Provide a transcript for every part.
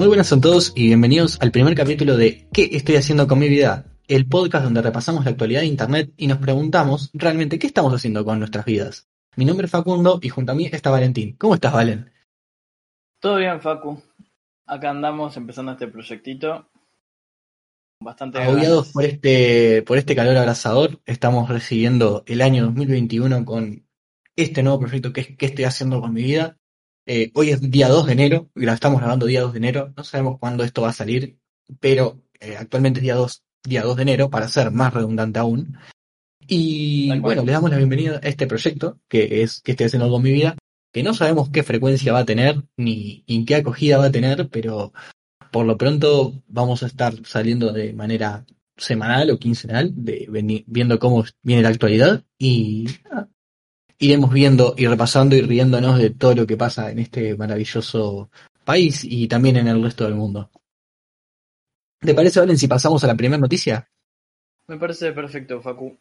Muy buenas a todos y bienvenidos al primer capítulo de ¿Qué estoy haciendo con mi vida? El podcast donde repasamos la actualidad de Internet y nos preguntamos realmente qué estamos haciendo con nuestras vidas. Mi nombre es Facundo y junto a mí está Valentín. ¿Cómo estás, Valen? Todo bien, Facu. Acá andamos empezando este proyectito. Bastante Agobiados por este, por este calor abrasador, estamos recibiendo el año 2021 con este nuevo proyecto que es ¿Qué estoy haciendo con mi vida? Eh, hoy es día 2 de enero, y estamos grabando día 2 de enero, no sabemos cuándo esto va a salir, pero eh, actualmente es día 2, día 2 de enero, para ser más redundante aún. Y bueno, le damos la bienvenida a este proyecto, que es que estoy haciendo con mi vida, que no sabemos qué frecuencia va a tener, ni en qué acogida va a tener, pero por lo pronto vamos a estar saliendo de manera semanal o quincenal, de, viendo cómo viene la actualidad y iremos viendo y repasando y riéndonos de todo lo que pasa en este maravilloso país y también en el resto del mundo. ¿Te parece, Valen, si pasamos a la primera noticia? Me parece perfecto, Facu.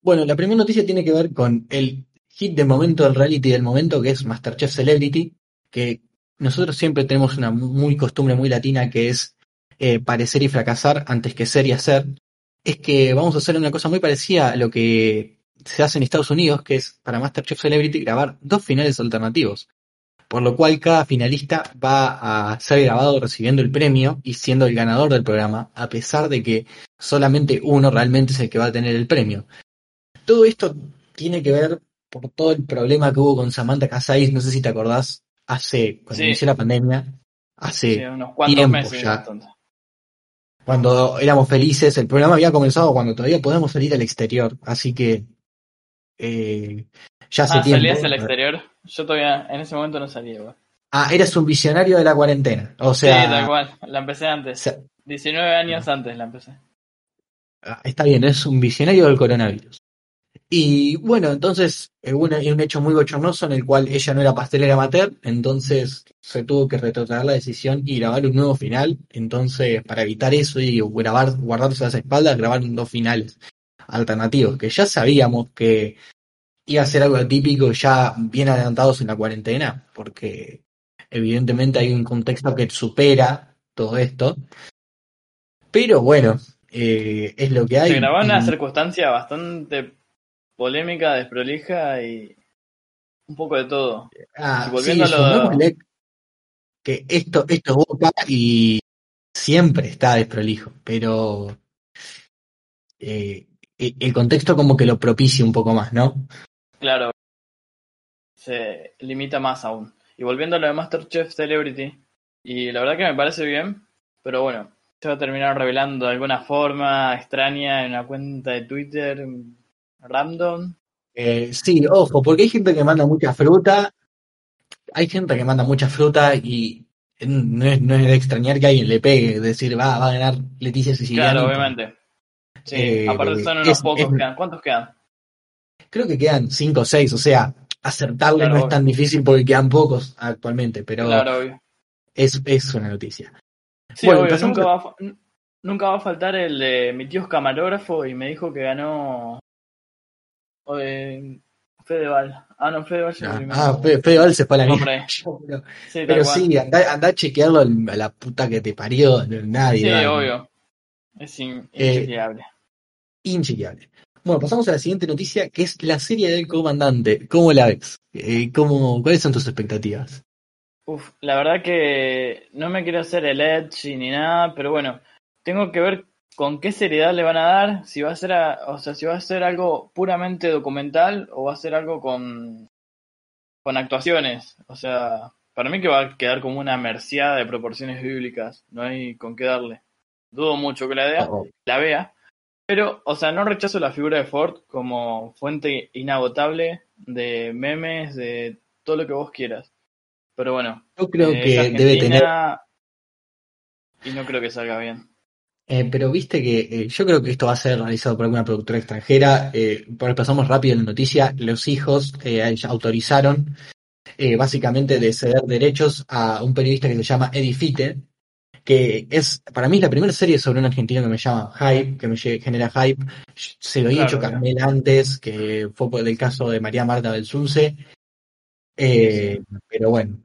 Bueno, la primera noticia tiene que ver con el hit del momento, el reality del momento, que es Masterchef Celebrity, que nosotros siempre tenemos una muy costumbre muy latina que es eh, parecer y fracasar antes que ser y hacer. Es que vamos a hacer una cosa muy parecida a lo que se hace en Estados Unidos, que es para Masterchef Celebrity grabar dos finales alternativos. Por lo cual cada finalista va a ser grabado recibiendo el premio y siendo el ganador del programa, a pesar de que solamente uno realmente es el que va a tener el premio. Todo esto tiene que ver por todo el problema que hubo con Samantha Casais, no sé si te acordás, hace, cuando inició la pandemia, hace unos cuantos meses ya. Cuando éramos felices, el programa había comenzado cuando todavía podemos salir al exterior, así que eh, ya hace ah, tiempo. ¿Salías al exterior? Yo todavía en ese momento no salía. Ah, eras un visionario de la cuarentena. O sea, sí, tal cual. La empecé antes. 19 años antes la empecé. Ah, está bien, es un visionario del coronavirus. Y bueno, entonces hubo un, un, hecho muy bochornoso en el cual ella no era pastelera amateur, entonces se tuvo que retroceder la decisión y grabar un nuevo final. Entonces, para evitar eso y grabar, guardarse las espaldas, grabaron dos finales alternativos, que ya sabíamos que iba a ser algo atípico ya bien adelantados en la cuarentena, porque evidentemente hay un contexto que supera todo esto. Pero bueno, eh, es lo que hay. Se grabó en una circunstancia bastante polémica, desprolija y un poco de todo. Ah, volviendo a lo... que esto, esto es boca y siempre está desprolijo, pero eh, el contexto como que lo propicia un poco más, ¿no? Claro. Se limita más aún. Y volviendo a lo de Masterchef Celebrity, y la verdad que me parece bien, pero bueno, se va a terminar revelando de alguna forma extraña en una cuenta de Twitter random. Eh, sí, ojo, porque hay gente que manda mucha fruta, hay gente que manda mucha fruta y no es, no es de extrañar que alguien le pegue, decir, va, va a ganar Leticia Siciliano. Claro, obviamente. Sí, eh, aparte son unos pocos, quedan. ¿cuántos quedan? Creo que quedan 5 o 6, o sea, acertarle no es tan difícil porque quedan pocos actualmente, pero Es, es una noticia. Sí, bueno, obvio, nunca, va a, nunca va a faltar el de mi tío es camarógrafo y me dijo que ganó eh, Fedeval. Ah, no, Fedeval se ah, ah Fedeval se fue a la mierda. Pero, sí, anda, anda, a chequearlo a la puta que te parió, nadie. Sí, obvio. Es in. Eh, inchequeable. Bueno, pasamos a la siguiente noticia, que es la serie del comandante. ¿Cómo la ves? Eh, ¿cómo, ¿Cuáles son tus expectativas? Uf, la verdad que no me quiero hacer el edge ni nada, pero bueno, tengo que ver con qué seriedad le van a dar, si va a ser, a- o sea, si va a ser algo puramente documental o va a ser algo con, con actuaciones. O sea, para mí que va a quedar como una merciada de proporciones bíblicas, no hay con qué darle. Dudo mucho que la vea, Oh, la vea, pero, o sea, no rechazo la figura de Ford como fuente inagotable de memes, de todo lo que vos quieras. Pero bueno, Yo creo eh, que debe tener Y no creo que salga bien. Eh, pero viste que eh, yo creo que esto va a ser realizado por alguna productora extranjera. Eh, pasamos rápido en la noticia. Los hijos eh, autorizaron eh, básicamente de ceder derechos a un periodista que se llama Eddie Fitte, que es, para mí, es la primera serie sobre un argentino que me llama Hype, que me genera hype. Se lo había Claro, hecho. Carmel antes, que fue por el caso de María Marta del Sunce. Eh, pero bueno,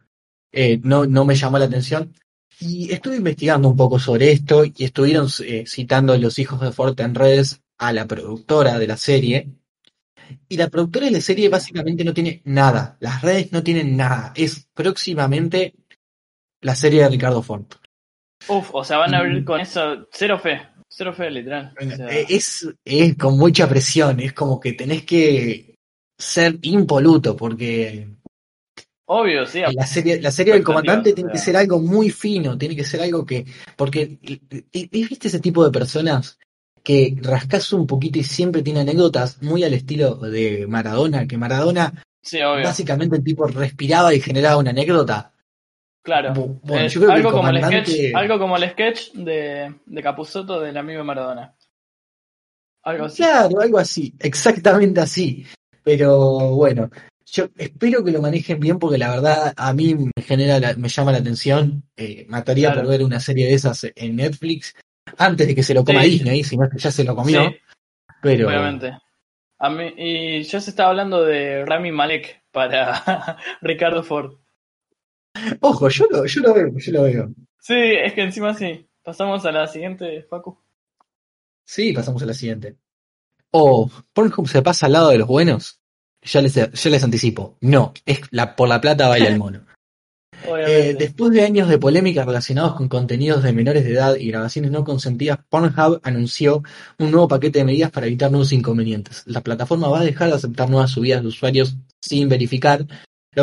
eh, no, no me llamó la atención. Y estuve investigando un poco sobre esto y estuvieron eh, citando los hijos de Ford en redes a la productora de la serie. Y la productora de la serie básicamente no tiene nada. Las redes no tienen nada. Es próximamente la serie de Ricardo Ford. Uf, o sea, van a abrir con eso cero fe. Cero fe, literal. O sea, Es, es con mucha presión. Es como que tenés que ser impoluto porque obvio, sí. La serie, la serie del comandante tiene que ser algo muy fino, tiene que ser algo que, porque, ¿viste ese tipo de personas que rascas un poquito y siempre tiene anécdotas muy al estilo de Maradona, que Maradona, Sí, obvio. básicamente el tipo respiraba y generaba una anécdota? Claro. Bu- bueno, Es yo creo que algo, como el sketch, algo como el sketch de, de Capuzotto del amigo de Maradona. Algo así. Claro, algo así, exactamente así. Pero bueno, yo espero que lo manejen bien porque la verdad a mí me genera, la- me llama la atención. Eh, mataría Claro. por ver una serie de esas en Netflix antes de que se lo coma Sí. Disney, si no es que ya se lo comió. Sí, pero obviamente. A mí, y ya se estaba hablando de Rami Malek para Ricardo Ford. Ojo, yo lo, yo lo veo, yo lo veo. Sí, es que encima sí. Pasamos a la siguiente, Facu. Sí, pasamos a la siguiente. O Pornhub se pasa al lado de los buenos. Ya les, ya les anticipo. No, es la, por la plata baila el mono. Eh, después de años de polémicas relacionados con contenidos de menores de edad y grabaciones no consentidas, Pornhub anunció un nuevo paquete de medidas para evitar nuevos inconvenientes. La plataforma va a dejar de aceptar nuevas subidas de usuarios sin verificar,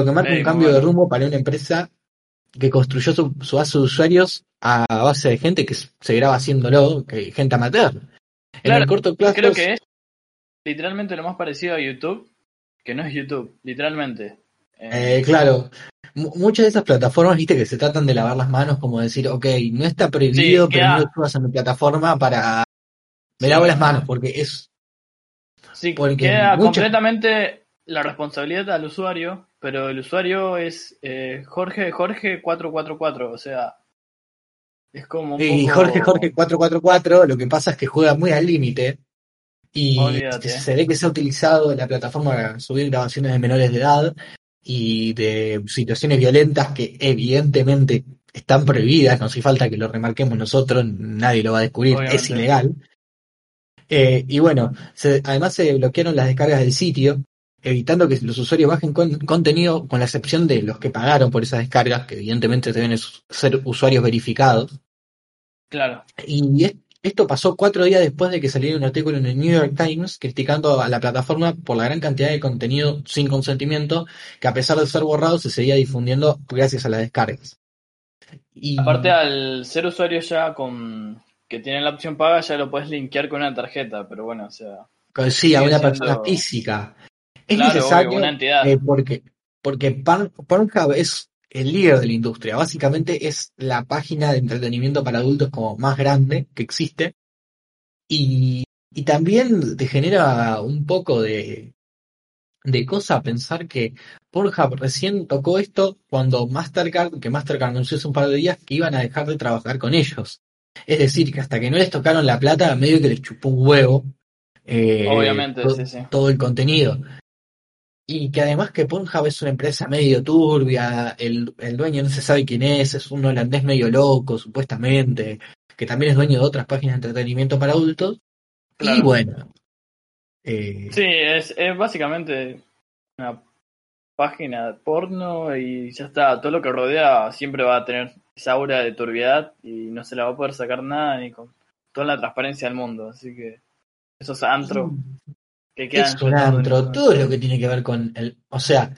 lo que marca un cambio bueno. de rumbo para una empresa que construyó su, su base de usuarios a base de gente que se graba haciéndolo, que gente amateur. En Claro, el corto plazo, Creo que es literalmente lo más parecido a YouTube, que no es YouTube, literalmente. Eh, Eh, claro, mu- muchas de esas plataformas, viste, que se tratan de lavar las manos, como decir, ok, no está prohibido, Sí, pero no lo subas a mi plataforma para... Me Sí. lavo las manos, porque es... sí, porque queda muchas- completamente la responsabilidad al usuario, pero el usuario es eh, Jorge Jorge 444, o sea, es como un Y poco- Jorge Jorge 444, lo que pasa es que juega muy al límite y Olvídate. se ve que se ha utilizado la plataforma para subir grabaciones de menores de edad y de situaciones violentas que evidentemente están prohibidas, no hace falta que lo remarquemos nosotros, nadie lo va a descubrir, es ilegal. Eh, y bueno, se- además se bloquearon las descargas del sitio, evitando que los usuarios bajen con- contenido, con la excepción de los que pagaron por esas descargas, que evidentemente deben ser usuarios verificados. Claro, Y es- esto pasó cuatro días después de que saliera un artículo en el New York Times criticando a la plataforma por la gran cantidad de contenido sin consentimiento que a pesar de ser borrado se seguía difundiendo gracias a las descargas. Y aparte al ser usuario ya con que tiene la opción paga ya lo puedes linkear con una tarjeta, pero bueno, o sea, sí, a una persona física. Es claro, necesario obvio, una entidad. eh, porque, porque Porn- Pornhub es el líder de la industria. Básicamente es la página de entretenimiento para adultos como más grande que existe. Y, y también te genera un poco de, de cosa pensar que Pornhub recién tocó esto cuando Mastercard, que Mastercard anunció hace un par de días que iban a dejar de trabajar con ellos. Es decir, que hasta que no les tocaron la plata, medio que les chupó un huevo. eh, Obviamente, to- sí, sí. todo el contenido. Y que además que Pornhub es una empresa medio turbia, el, el dueño no se sabe quién es, es un holandés medio loco, supuestamente, que también es dueño de otras páginas de entretenimiento para adultos. Y bueno, eh, Sí, es, es básicamente una página de porno y ya está. Todo lo que rodea siempre va a tener esa aura de turbiedad y no se la va a poder sacar nada ni con toda la transparencia del mundo. Así que esos antros que Es un antro, todo lo que tiene que ver con el. O sea,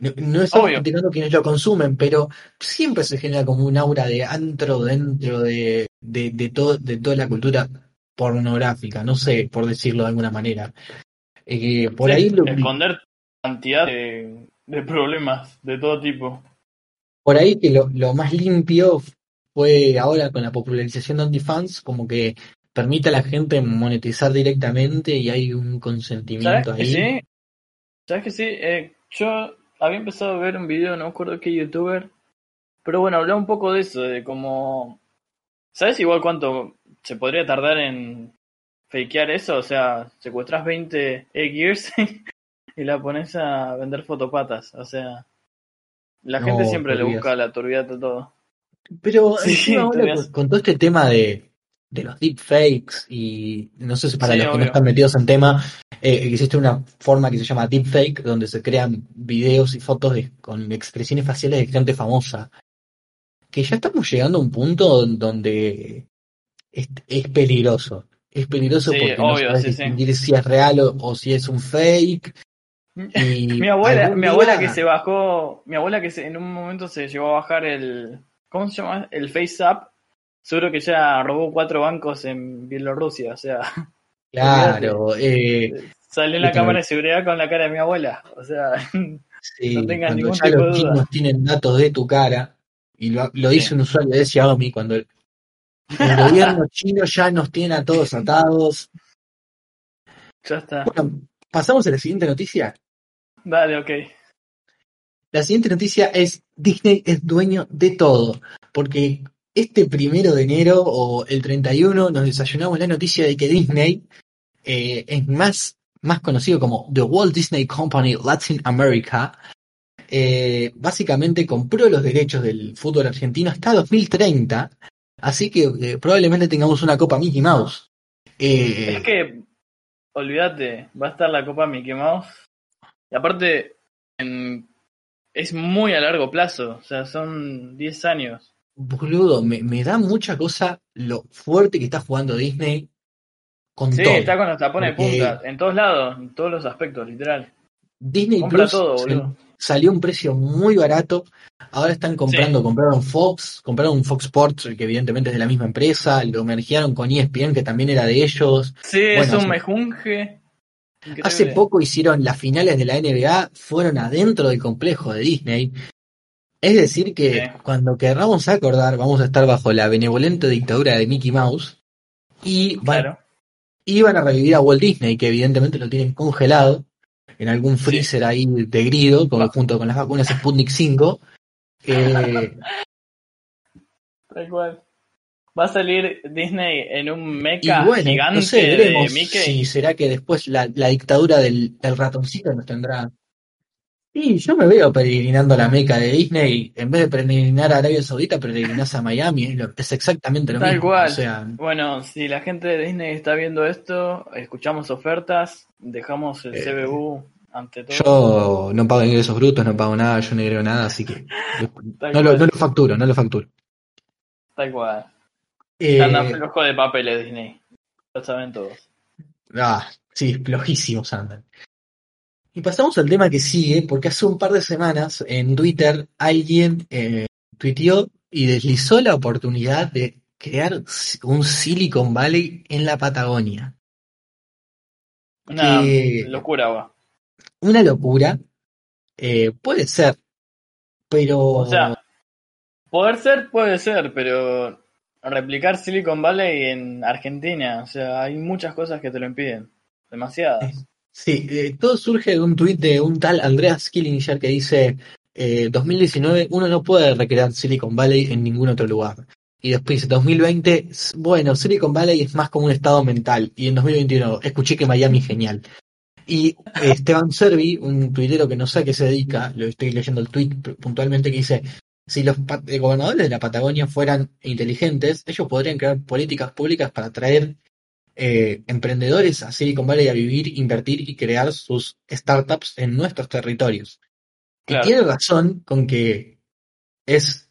no, no estamos Obvio. criticando quienes lo consumen, pero siempre se genera como un aura de antro dentro de, de, de, todo, de toda la cultura pornográfica, no sé, por decirlo de alguna manera. Eh, por Sí, ahí lo, esconder cantidad de, de problemas de todo tipo. por ahí que lo, lo más limpio fue ahora con la popularización de OnlyFans, como que permite a la gente monetizar directamente y hay un ¿Sabes consentimiento que ahí. sí? ¿Sabes que sí? Eh, yo había empezado a ver un video, no me acuerdo qué youtuber, pero bueno, hablaba un poco de eso, de cómo... ¿Sabes igual cuánto se podría tardar en fakear eso? O sea, secuestras 20 gears y la pones a vender fotopatas. O sea, la No, gente siempre le busca la turbidez de todo. Pero Sí, encima ahora con todo este tema de, de los deepfakes y no sé si para Sí, los que no están metidos en tema, eh, existe una forma que se llama deepfake donde se crean videos y fotos de- con expresiones faciales de gente famosa. Que ya estamos llegando a un punto donde es, es peligroso. Es peligroso Sí, porque no obvio, sabes sí, distinguir si es real o, o si es un fake. Y Mi abuela, mi abuela día- que se bajó, mi abuela que se- en un momento se llegó a bajar el, ¿cómo se llama? El FaceApp. Seguro que ya robó cuatro bancos en Bielorrusia, o sea, Claro, eh, salió en la cámara de seguridad con la cara de mi abuela, o sea, Sí, No tengas cuando ningún ya tipo los de duda. chinos tienen datos de tu cara, y lo, lo Sí. dice un usuario de Xiaomi, cuando el, el gobierno chino ya nos tiene a todos atados. ya está. Bueno, pasamos a la siguiente noticia. Dale, ok. La siguiente noticia es Disney es dueño de todo, porque este primero de enero o el 31 nos desayunamos la noticia de que Disney eh, es más, más conocido como The Walt Disney Company Latin America. eh, básicamente compró los derechos del fútbol argentino hasta 2030, así que eh, probablemente tengamos una Copa Mickey Mouse. Es que, olvídate, va a estar la Copa Mickey Mouse. Y aparte, es muy a largo plazo, o sea, son 10 años. Boludo, me, me da mucha cosa lo fuerte que está jugando Disney con Sí, todo. está con los tapones de punta, en todos lados, en todos los aspectos, literal. Disney Compra Plus todo, sal- salió a un precio muy barato. Ahora están comprando, compraron Fox, compraron un Fox Sports, que evidentemente es de la misma empresa, lo mergearon con ESPN, que también era de ellos. Sí, es Bueno, un hace- mejunje. increíble. Hace poco hicieron las finales de la NBA, fueron adentro del complejo de Disney. Es decir, que Sí. cuando querramos acordar, vamos a estar bajo la benevolente dictadura de Mickey Mouse y van, Claro. y van a revivir a Walt Disney, que evidentemente lo tienen congelado en algún Sí. freezer ahí de grido, con- junto con las vacunas Sputnik 5. Eh, Tal cual. Va a salir Disney en un mecha bueno, gigante no sé, de veremos Mickey. si será que después la, la dictadura del, del ratoncito nos tendrá. Sí, yo me veo peregrinando a la meca de Disney, en vez de peregrinar a Arabia Saudita, peregrinás a Miami, es, lo- es exactamente lo Tal mismo. cual. O sea, Bueno, si la gente de Disney está viendo esto, escuchamos ofertas, dejamos el Eh, CBU ante todo. yo no pago ingresos brutos, no pago nada, yo no creo nada, así que no lo, no lo facturo, no lo facturo. Tal cual. Eh, Andan flojo de papeles Disney. Lo saben todos. Ah, sí, flojísimos andan. Y pasamos al tema que sigue, porque hace un par de semanas en Twitter alguien eh, tuiteó y deslizó la oportunidad de crear un Silicon Valley en la Patagonia. Una Que- locura, va. Una locura. Eh, puede ser, pero O sea, poder ser, puede ser, pero replicar Silicon Valley en Argentina, o sea, hay muchas cosas que te lo impiden. Demasiadas. Sí, eh, todo surge de un tuit de un tal Andreas Killinger que dice, eh, 2019 uno no puede recrear Silicon Valley en ningún otro lugar. Y después dice, 2020, s- bueno, Silicon Valley es más como un estado mental. Y en 2021, escuché que Miami es genial. Y eh, Esteban Servi, un tuitero que no sé a qué se dedica, lo estoy leyendo el pr- puntualmente, que dice, si los eh, gobernadores de la Patagonia fueran inteligentes, ellos podrían crear políticas públicas para atraer eh, emprendedores a Silicon Valley a vivir, invertir y crear sus startups en nuestros territorios. Claro. Y tiene razón con que es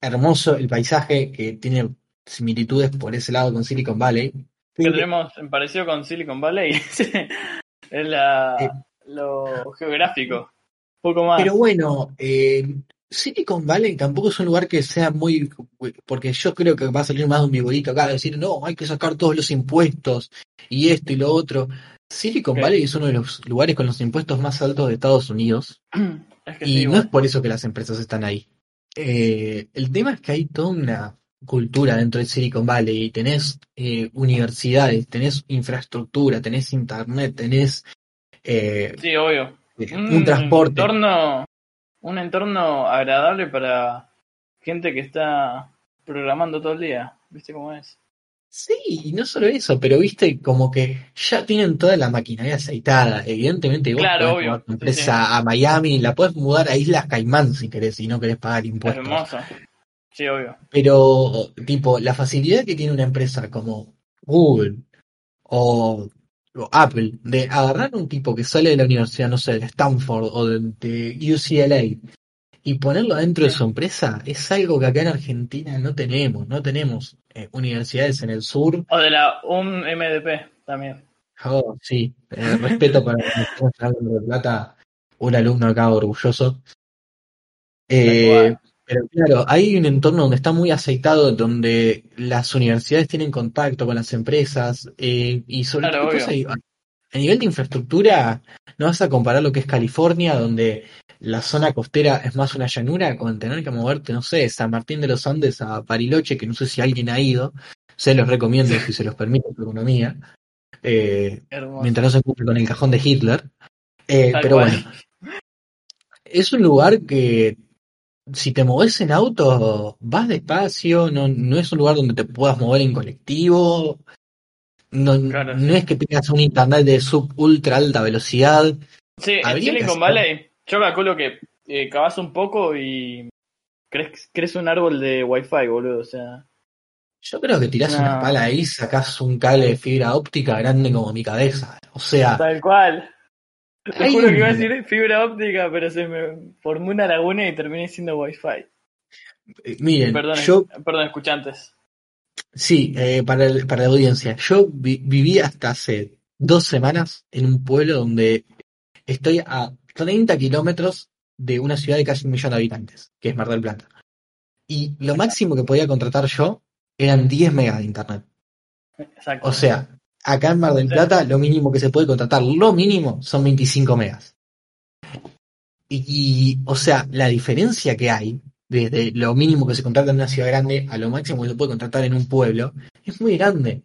hermoso el paisaje, que tiene similitudes por ese lado con Silicon Valley. Que tenemos en parecido con Silicon Valley es la, Eh. lo geográfico. Poco más. Pero bueno, eh, Silicon Valley tampoco es un lugar que sea muy, porque yo creo que va a salir más de un viborito acá, decir, no, hay que sacar todos los impuestos y esto y lo otro. Silicon. Valley es uno de los lugares con los impuestos más altos de Estados Unidos es que y sí, no es por eso que las empresas están ahí. Eh, el tema es que hay toda una cultura dentro de Silicon Valley y tenés eh, universidades, tenés infraestructura, tenés internet, tenés eh, Sí, obvio. un transporte. Entorno, un entorno agradable para gente que está programando todo el día. ¿Viste cómo es? Sí, y no solo eso, pero viste como que ya tienen toda la maquinaria aceitada. Evidentemente vos Claro, podés obvio, tu sí, empresa a Miami, la podés mudar a Islas Caimán si querés y no querés pagar Es impuestos. hermoso. Sí, obvio. Pero, tipo, la facilidad que tiene una empresa como Google o, o Apple de agarrar un tipo que sale de la universidad, no sé, de Stanford o de, de UCLA y ponerlo dentro de su empresa es algo que acá en Argentina no tenemos. No tenemos eh, universidades en el sur. O de la un MDP también. Oh, sí, eh, respeto para de Plata, un alumno acá orgulloso. Eh. Pero claro, hay un entorno donde está muy aceitado, donde las universidades tienen contacto con las empresas eh, y sobre Claro, todo a nivel de infraestructura, no vas a comparar lo que es California, donde la zona costera es más una llanura, con tener que moverte, no sé, San Martín de los Andes a Bariloche, que no sé si alguien ha ido, se los recomiendo si se los permite su economía. Eh, mientras no se cumple con el cajón de Hitler. Eh, pero cual. bueno, es un lugar que si te moves en auto, vas despacio, no, no es un lugar donde te puedas mover en colectivo, no, Claro, no sí. es que tengas un internet de sub ultra alta velocidad. Sí, en Silicon Valley, yo calculo que eh, cavas un poco y crees, crees un árbol de wifi, boludo. O sea, Yo creo que tirás No. una pala ahí, sacás un cable de fibra óptica grande como mi cabeza. O sea, tal cual. Te Hay juro que iba a decir fibra óptica, pero se me formó una laguna y terminé siendo wifi. eh, miren, Perdón, yo perdón, escuchantes. Sí, eh, para, el- para la audiencia. Yo vi- viví hasta hace dos semanas en un pueblo donde estoy a 30 kilómetros de una ciudad de casi un millón de habitantes, que es Mar del Plata. Y lo máximo que podía contratar yo eran 10 megas de internet. Exacto. O sea, acá en Mar del. Plata lo mínimo que se puede contratar, lo mínimo, son 25 megas. Y, y, o sea, la diferencia que hay desde lo mínimo que se contrata en una ciudad grande a lo máximo que se puede contratar en un pueblo es muy grande.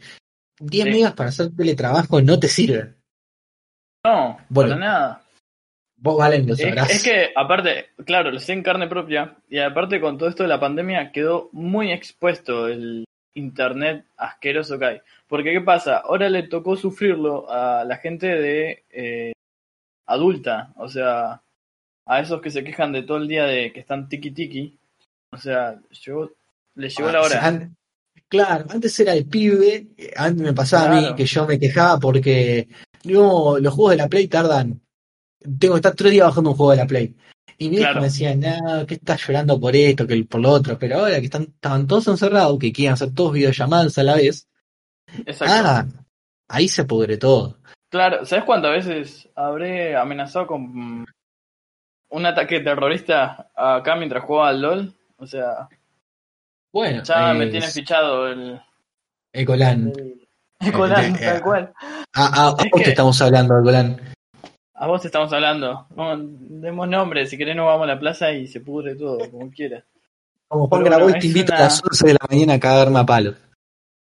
10 Sí. megas para hacer teletrabajo no te sirven. no, Bueno, para nada. Vos, Valen, lo Es, es que, aparte, claro, lo sé en carne propia, y aparte con todo esto de la pandemia quedó muy expuesto el internet asqueroso que hay. Porque, ¿qué pasa? Ahora le tocó sufrirlo a la gente de eh, adulta, o sea, a esos que se quejan de todo el día de que están tiki tiki. O sea, llegó, le llegó la Ah, o sea, hora. claro, antes era el pibe, antes me pasaba a mí que yo me quejaba porque no, los juegos de la Play tardan. Tengo que estar tres días bajando un juego de la Play. Y mi viejo Claro. me decía, no, que estás llorando por esto, que por lo otro, pero ahora que están, estaban todos encerrados, que quieren hacer todos videollamadas a la vez, Exacto. ah, ahí se pudre todo. Claro, ¿sabes cuántas veces habré amenazado con un ataque terrorista acá mientras jugaba al LOL? O sea, Bueno, ya me tiene fichado el, Ecolán. el, el Colán, eh, tal cual. A, a- a es vos que- te estamos hablando, Ecolán. A vos estamos hablando. Demos nombre, si querés nos vamos a la plaza y se pudre todo, como quieras. Como Juan Pero bueno, Grabois te invita una- a las 11 de la mañana a cagarme a palos.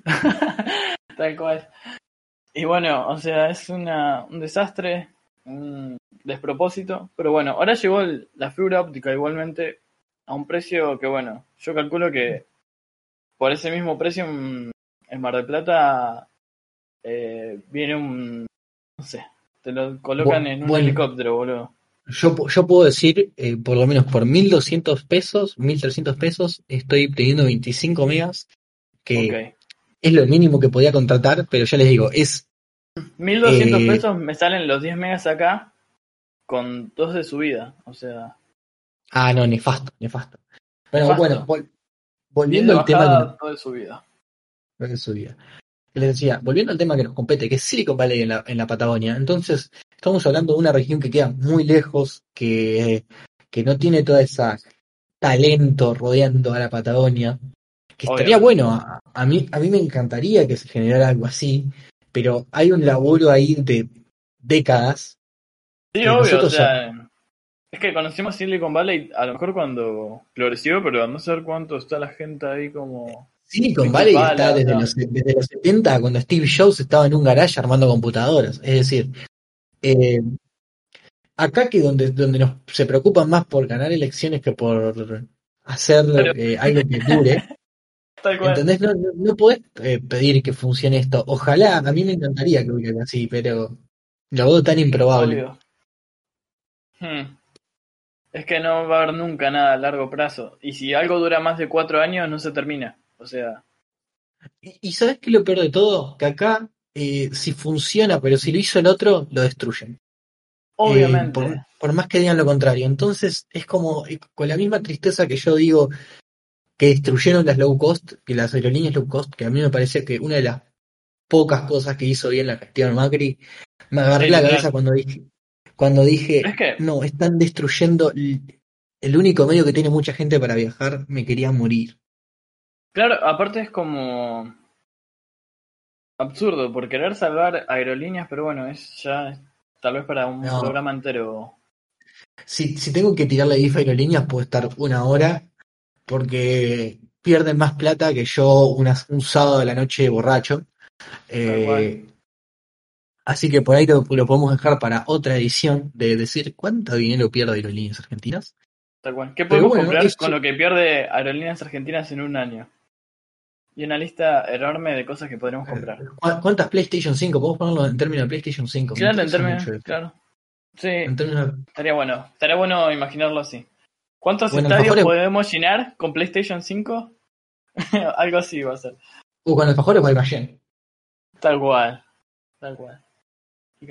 Tal cual. Y bueno, o sea, es una, un desastre, un despropósito. Pero bueno, ahora llegó el- la fibra óptica igualmente a un precio que, bueno, yo calculo que por ese mismo precio en, en Mar del Plata eh, viene un. No sé, te lo colocan Bu- en un bueno. helicóptero, boludo. Yo, yo puedo decir, eh, por lo menos por 1200 pesos, 1300 pesos, estoy teniendo 25 megas, que Ok. es lo mínimo que podía contratar, pero ya les digo, es 1200 Eh, pesos me salen los 10 megas acá con dos de subida. O sea, Ah, no, nefasto, nefasto. Bueno, Nefasto. bueno, vol- 10 volviendo al tema bajada, de, dos de subida. Vida. Les decía, volviendo al tema que nos compete, que es Silicon Valley en la, en la Patagonia, entonces estamos hablando de una región que queda muy lejos, que, que no tiene toda esa talento rodeando a la Patagonia, que estaría bueno, a, a mí, a mí me encantaría que se generara algo así, pero hay un laburo ahí de décadas. Sí, que obvio, o sea, es que conocimos Silicon Valley a lo mejor cuando floreció, pero no sé cuánto está la gente ahí como... Silicon Valley está desde los, desde los 70, cuando Steve Jobs estaba en un garage armando computadoras. Es decir, eh, acá que donde, donde nos, se preocupan más por ganar elecciones que por hacer Pero- eh, algo que dure. ¿entendés? No, no, no podés eh, pedir que funcione esto. Ojalá, a mí me encantaría que hubiera así, pero lo veo tan improbable. Hmm. Es que no va a haber nunca nada a largo plazo. Y si algo dura más de cuatro años, no se termina. O sea, Y, y ¿sabés qué es lo peor de todo? Que acá, eh, si funciona, pero si lo hizo el otro, lo destruyen. obviamente. Eh, por, por más que digan lo contrario. Entonces es como eh, con la misma tristeza que yo digo que destruyeron las low cost, que las aerolíneas low cost, que a mí me parecía que una de las pocas cosas que hizo bien la gestión Macri, me agarré Sí, la cabeza cuando dije, cuando dije, Es que, no, están destruyendo el único medio que tiene mucha gente para viajar, me quería morir. Claro, aparte es como absurdo por querer salvar aerolíneas, pero bueno, es ya tal vez para un No. programa entero. Si, si tengo que tirarle IFA aerolíneas, puedo estar una hora, porque pierden más plata que yo una- un sábado de la noche borracho. Eh, así que por ahí lo, lo podemos dejar para otra edición de decir cuánto dinero pierde Aerolíneas Argentinas. Tal cual. ¿Qué podemos bueno, comprar con lo que pierde Aerolíneas Argentinas en un año? Y una lista enorme de cosas que podremos comprar. ¿Cu- ¿Cuántas PlayStation 5? Podemos ponerlo en términos de PlayStation 5. Me Claro, en términos. Claro. Sí, En términos de- estaría bueno. Estaría bueno imaginarlo así. ¿Cuántos Bueno, estadios podemos llenar con PlayStation 5? Algo así va a ser. Uh, con alfajores Guaymallén. Tal cual. Tal cual.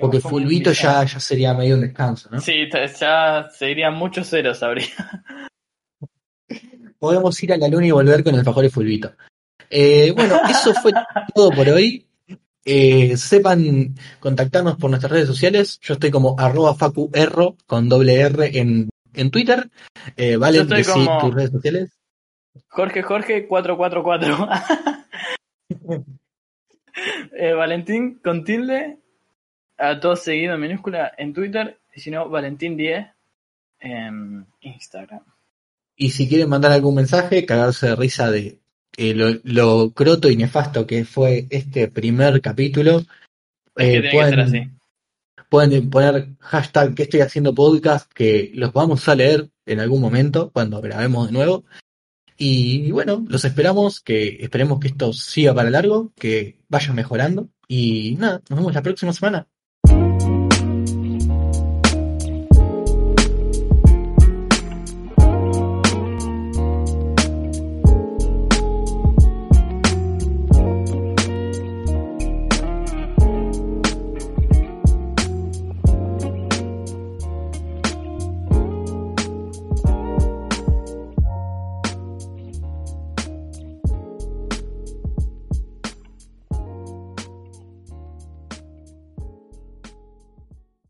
Porque Fulvito ya, ya sería medio un descanso, ¿no? Sí, ya seguirían muchos ceros, habría. Podemos ir a la luna y volver con alfajores Fulvito. Eh, bueno, eso fue todo por hoy. Eh, sepan contactarnos por nuestras redes sociales. Yo estoy como arroba facuerro con doble R en, en Twitter. Eh, vale, decí como- tus redes sociales. Jorge Jorge 444. eh, Valentín con tilde. A todos seguido en minúscula en Twitter. Y si no, Valentín 10 en Instagram. Y si quieren mandar algún mensaje, cagarse de risa de eh, lo, lo croto y nefasto que fue este primer capítulo. Eh, pueden, así. pueden poner hashtag que estoy haciendo podcast, que los vamos a leer en algún momento cuando grabemos de nuevo. Y, bueno, los esperamos, que esperemos que esto siga para largo, que vaya mejorando. Y nada, nos vemos la próxima semana.